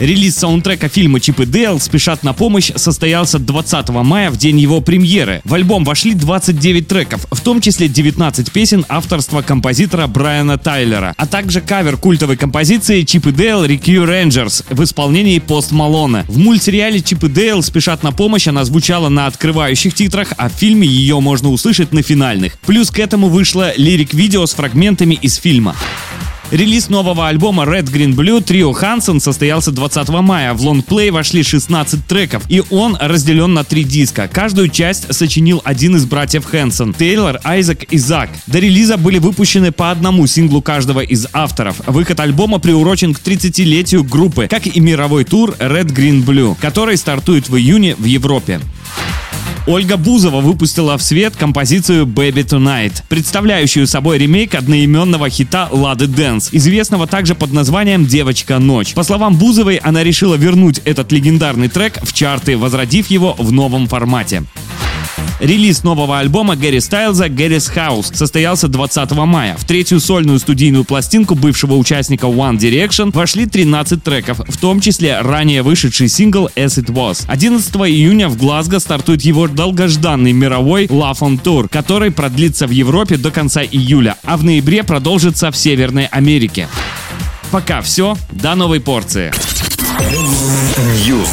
Релиз саундтрека фильма «Чип и Дейл. Спешат на помощь» состоялся 20 мая в день его премьеры. В альбом вошли 29 треков, в том числе 19 песен авторства композитора Брайана Тайлера, а также кавер культовой композиции «Чип и Дейл. Rescue Rangers» в исполнении Пост Малона. В мультсериале «Чип и Дейл. Спешат на помощь» она звучала на открывающих титрах, а в фильме ее можно услышать на финальных. Плюс к этому вышло lyric -видео с фрагментами из фильма. Релиз нового альбома Red Green Blue Trio Hansen состоялся 20 мая. В лонгплей вошли 16 треков, и он разделен на три диска. Каждую часть сочинил один из братьев Хэнсон – Тейлор, Айзек и Зак. До релиза были выпущены по одному синглу каждого из авторов. Выход альбома приурочен к 30-летию группы, как и мировой тур Red Green Blue, который стартует в июне в Европе. Ольга Бузова выпустила в свет композицию Baby Tonight, представляющую собой ремейк одноименного хита Лады Dance, известного также под названием «Девочка ночь». По словам Бузовой, она решила вернуть этот легендарный трек в чарты, возродив его в новом формате. Релиз нового альбома Гэри Стайлза «Гэрис House состоялся 20 мая. В третью сольную студийную пластинку бывшего участника One Direction вошли 13 треков, в том числе ранее вышедший сингл «As It Was». 11 июня в Глазго стартует его долгожданный мировой Love on Tour, который продлится в Европе до конца июля, а в ноябре продолжится в Северной Америке. Пока все, до новой порции. News.